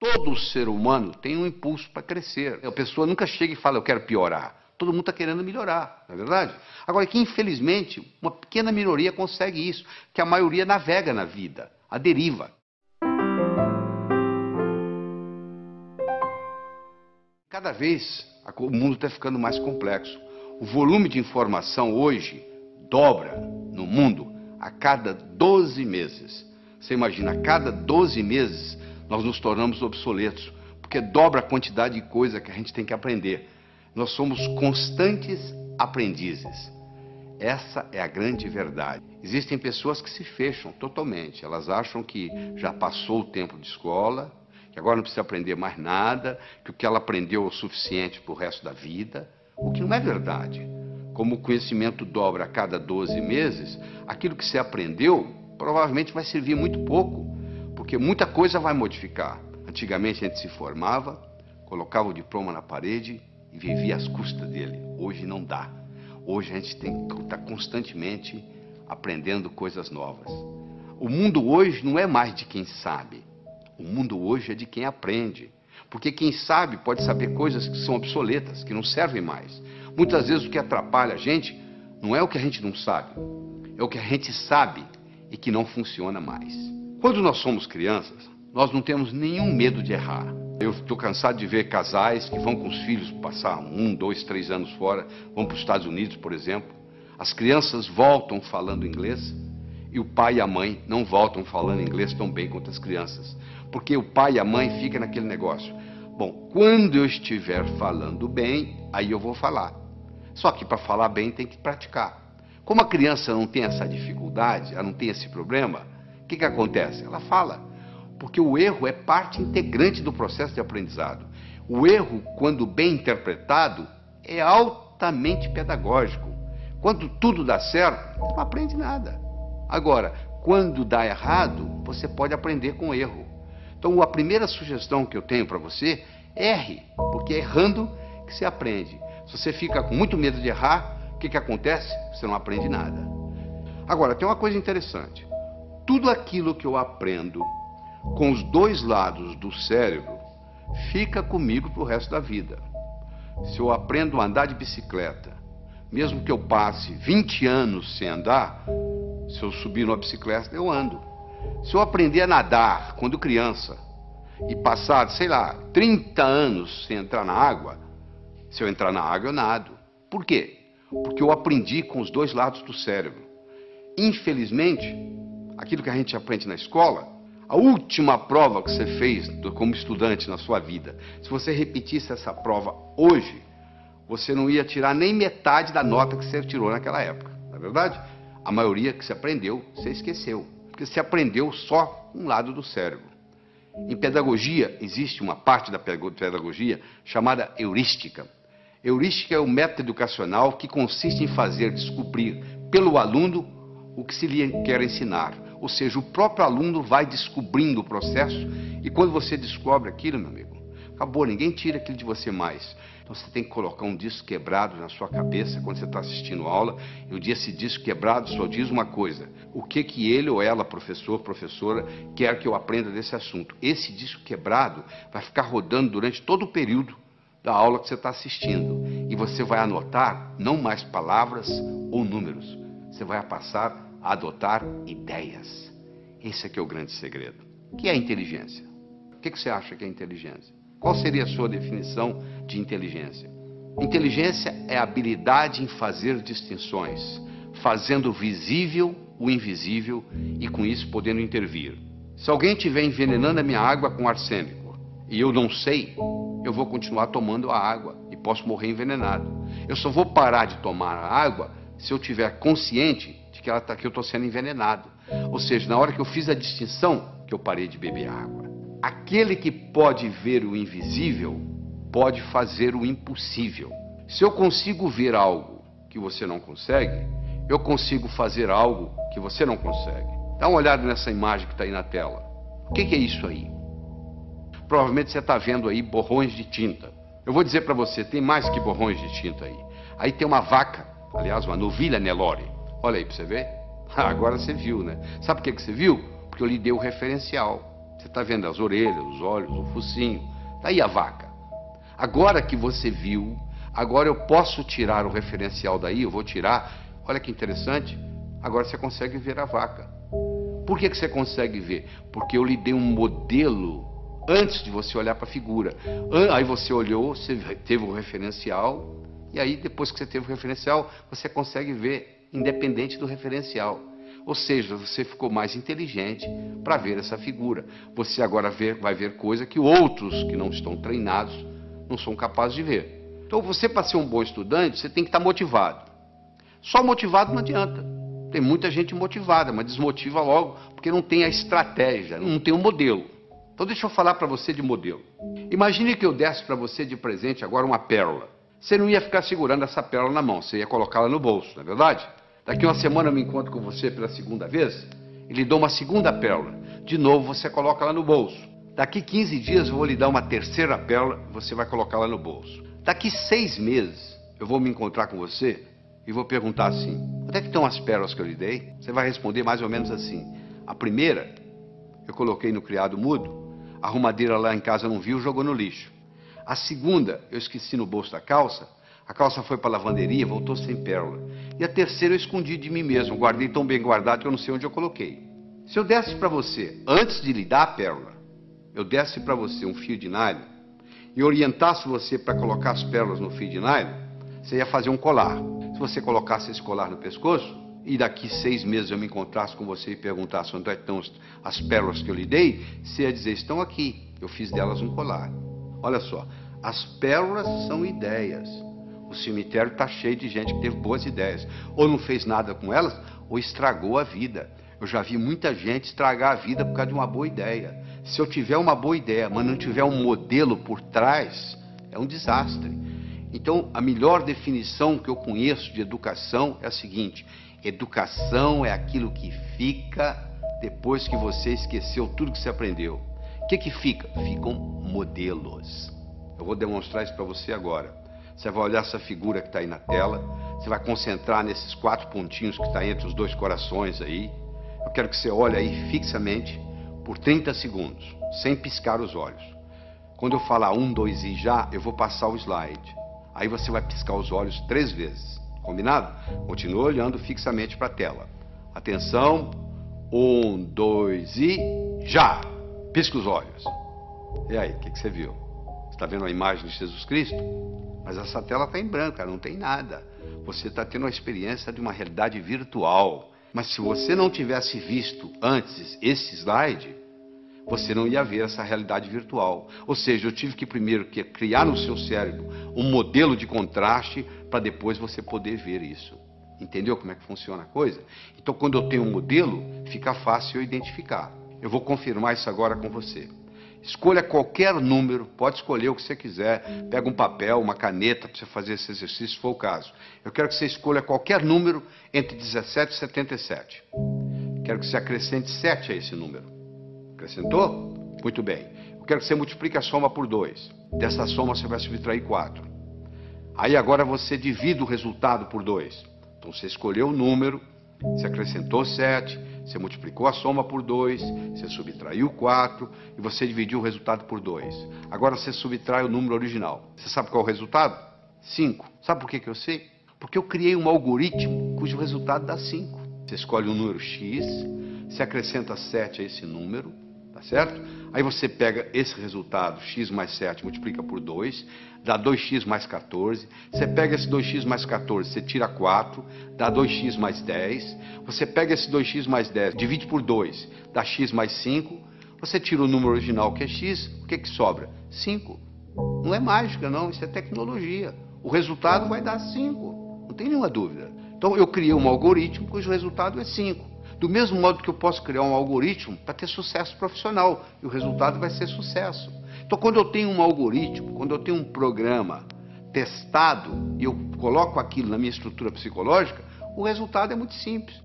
Todo ser humano tem um impulso para crescer. A pessoa nunca chega e fala, eu quero piorar. Todo mundo está querendo melhorar, não é verdade? Agora, que infelizmente, uma pequena minoria consegue isso, que a maioria navega na vida, a deriva. Cada vez o mundo está ficando mais complexo. O volume de informação hoje dobra no mundo a cada 12 meses. Você imagina, a cada 12 meses nós nos tornamos obsoletos, porque dobra a quantidade de coisa que a gente tem que aprender. Nós somos constantes aprendizes. Essa é a grande verdade. Existem pessoas que se fecham totalmente. Elas acham que já passou o tempo de escola, que agora não precisa aprender mais nada, que o que ela aprendeu é o suficiente para o resto da vida. O que não é verdade. Como o conhecimento dobra a cada 12 meses, aquilo que você aprendeu provavelmente vai servir muito pouco, porque muita coisa vai modificar. Antigamente a gente se formava, colocava o diploma na parede e vivia às custas dele. Hoje não dá. Hoje a gente tem que estar constantemente aprendendo coisas novas. O mundo hoje não é mais de quem sabe. O mundo hoje é de quem aprende. Porque quem sabe pode saber coisas que são obsoletas, que não servem mais. Muitas vezes o que atrapalha a gente não é o que a gente não sabe, é o que a gente sabe e que não funciona mais. Quando nós somos crianças, nós não temos nenhum medo de errar. Eu estou cansado de ver casais que vão com os filhos passar um, dois, três anos fora, vão para os Estados Unidos, por exemplo. As crianças voltam falando inglês e o pai e a mãe não voltam falando inglês tão bem quanto as crianças. Porque o pai e a mãe ficam naquele negócio. Bom, quando eu estiver falando bem, aí eu vou falar. Só que para falar bem tem que praticar. Como a criança não tem essa dificuldade, ela não tem esse problema, que, que acontece? Ela fala. Porque o erro é parte integrante do processo de aprendizado. O erro, quando bem interpretado, é altamente pedagógico. Quando tudo dá certo, você não aprende nada. Agora, quando dá errado, você pode aprender com erro. Então, a primeira sugestão que eu tenho para você, erre, porque é errando que você aprende. Se você fica com muito medo de errar, o que, que acontece? Você não aprende nada. Agora, tem uma coisa interessante. Tudo aquilo que eu aprendo com os dois lados do cérebro fica comigo para o resto da vida. Se eu aprendo a andar de bicicleta, mesmo que eu passe 20 anos sem andar, se eu subir numa bicicleta, eu ando. Se eu aprender a nadar quando criança e passar, sei lá, 30 anos sem entrar na água, se eu entrar na água, eu nado. Por quê? Porque eu aprendi com os dois lados do cérebro. Infelizmente, aquilo que a gente aprende na escola, a última prova que você fez como estudante na sua vida, se você repetisse essa prova hoje, você não ia tirar nem metade da nota que você tirou naquela época. Não é verdade? A maioria que você aprendeu, você esqueceu. Porque você aprendeu só um lado do cérebro. Em pedagogia, existe uma parte da pedagogia chamada heurística. Heurística é o método educacional que consiste em fazer descobrir pelo aluno o que se lhe quer ensinar. Ou seja, o próprio aluno vai descobrindo o processo e quando você descobre aquilo, meu amigo, acabou, ninguém tira aquilo de você mais. Então você tem que colocar um disco quebrado na sua cabeça quando você está assistindo aula. E o dia esse disco quebrado só diz uma coisa: o que que ele ou ela, professor, professora, quer que eu aprenda desse assunto. Esse disco quebrado vai ficar rodando durante todo o período da aula que você está assistindo. E você vai anotar não mais palavras ou números. Você vai passar adotar ideias. Esse aqui é o grande segredo. O que é inteligência? O que você acha que é inteligência? Qual seria a sua definição de inteligência? Inteligência é habilidade em fazer distinções, fazendo visível o invisível e com isso podendo intervir. Se alguém estiver envenenando a minha água com arsênico e eu não sei, eu vou continuar tomando a água e posso morrer envenenado. Eu só vou parar de tomar a água se eu tiver consciente de que, ela tá, que eu estou sendo envenenado. Ou seja, na hora que eu fiz a distinção, que eu parei de beber água. Aquele que pode ver o invisível pode fazer o impossível. Se eu consigo ver algo que você não consegue, eu consigo fazer algo que você não consegue. Dá uma olhada nessa imagem que está aí na tela. O que, que é isso aí? Provavelmente você está vendo aí borrões de tinta. Eu vou dizer para você, tem mais que borrões de tinta aí. Aí tem uma vaca, aliás, uma novilha Nelore. Olha aí para você ver. agora você viu, né? Sabe por que, que você viu? Porque eu lhe dei o referencial. Você está vendo as orelhas, os olhos, o focinho. Está aí a vaca. Agora que você viu, agora eu posso tirar o referencial daí, eu vou tirar. Olha que interessante. Agora você consegue ver a vaca. Por que, que você consegue ver? Porque eu lhe dei um modelo antes de você olhar para a figura. Aí você olhou, você teve o referencial, e aí depois que você teve o referencial, você consegue ver independente do referencial. Ou seja, você ficou mais inteligente para ver essa figura. Você agora vê, vai ver coisa que outros que não estão treinados não são capazes de ver. Então, você para ser um bom estudante, você tem que estar tá motivado. Só motivado não adianta. Tem muita gente motivada, mas desmotiva logo porque não tem a estratégia, não tem o um modelo. Então, deixa eu falar para você de modelo. Imagine que eu desse para você de presente agora uma pérola. Você não ia ficar segurando essa pérola na mão, você ia colocá-la no bolso, não é verdade? Daqui uma semana eu me encontro com você pela segunda vez e lhe dou uma segunda pérola. De novo você coloca ela no bolso. Daqui 15 dias eu vou lhe dar uma terceira pérola você vai colocá-la no bolso. Daqui seis meses eu vou me encontrar com você e vou perguntar assim: onde é que estão as pérolas que eu lhe dei? Você vai responder mais ou menos assim: a primeira eu coloquei no criado mudo, a arrumadeira lá em casa não viu, jogou no lixo. A segunda eu esqueci no bolso da calça, a calça foi para a lavanderia, voltou sem pérola. E a terceira eu escondi de mim mesmo, guardei tão bem guardado que eu não sei onde eu coloquei. Se eu desse para você, antes de lhe dar a pérola, eu desse para você um fio de nylon e orientasse você para colocar as pérolas no fio de nylon, você ia fazer um colar. Se você colocasse esse colar no pescoço, e daqui seis meses eu me encontrasse com você e perguntasse onde estão as pérolas que eu lhe dei, você ia dizer: estão aqui, eu fiz delas um colar. Olha só, as pérolas são ideias. O cemitério está cheio de gente que teve boas ideias. Ou não fez nada com elas, ou estragou a vida. Eu já vi muita gente estragar a vida por causa de uma boa ideia. Se eu tiver uma boa ideia, mas não tiver um modelo por trás, é um desastre. Então, a melhor definição que eu conheço de educação é a seguinte: educação é aquilo que fica depois que você esqueceu tudo que você aprendeu. O que, que fica? Ficam modelos. Eu vou demonstrar isso para você agora. Você vai olhar essa figura que está aí na tela. Você vai concentrar nesses quatro pontinhos que está entre os dois corações aí. Eu quero que você olhe aí fixamente por 30 segundos, sem piscar os olhos. Quando eu falar um, dois e já, eu vou passar o slide. Aí você vai piscar os olhos três vezes. Combinado? Continue olhando fixamente para a tela. Atenção. Um, dois e já! Pisca os olhos. E aí, o que, que você viu? Está vendo a imagem de Jesus Cristo? Mas essa tela está em branco, não tem nada. Você está tendo a experiência de uma realidade virtual. Mas se você não tivesse visto antes esse slide, você não ia ver essa realidade virtual. Ou seja, eu tive que primeiro criar no seu cérebro um modelo de contraste para depois você poder ver isso. Entendeu como é que funciona a coisa? Então, quando eu tenho um modelo, fica fácil eu identificar. Eu vou confirmar isso agora com você. Escolha qualquer número, pode escolher o que você quiser. Pega um papel, uma caneta para você fazer esse exercício, se for o caso. Eu quero que você escolha qualquer número entre 17 e 77. Quero que você acrescente 7 a esse número. Acrescentou? Muito bem. Eu quero que você multiplique a soma por 2. Dessa soma você vai subtrair 4. Aí agora você divide o resultado por 2. Então você escolheu o número, você acrescentou 7, você multiplicou a soma por 2, você subtraiu 4 e você dividiu o resultado por 2. Agora você subtrai o número original. Você sabe qual é o resultado? 5. Sabe por que, que eu sei? Porque eu criei um algoritmo cujo resultado dá 5. Você escolhe um número x, você acrescenta 7 a esse número, tá certo? Aí você pega esse resultado, x mais 7, multiplica por 2, dá 2x mais 14. Você pega esse 2x mais 14, você tira 4, dá 2x mais 10. Você pega esse 2x mais 10, divide por 2, dá x mais 5. Você tira o número original que é x, o que, que sobra? 5. Não é mágica, não, isso é tecnologia. O resultado vai dar 5, não tem nenhuma dúvida. Então eu criei um algoritmo cujo resultado é 5. Do mesmo modo que eu posso criar um algoritmo para ter sucesso profissional e o resultado vai ser sucesso. Então, quando eu tenho um algoritmo, quando eu tenho um programa testado e eu coloco aquilo na minha estrutura psicológica, o resultado é muito simples.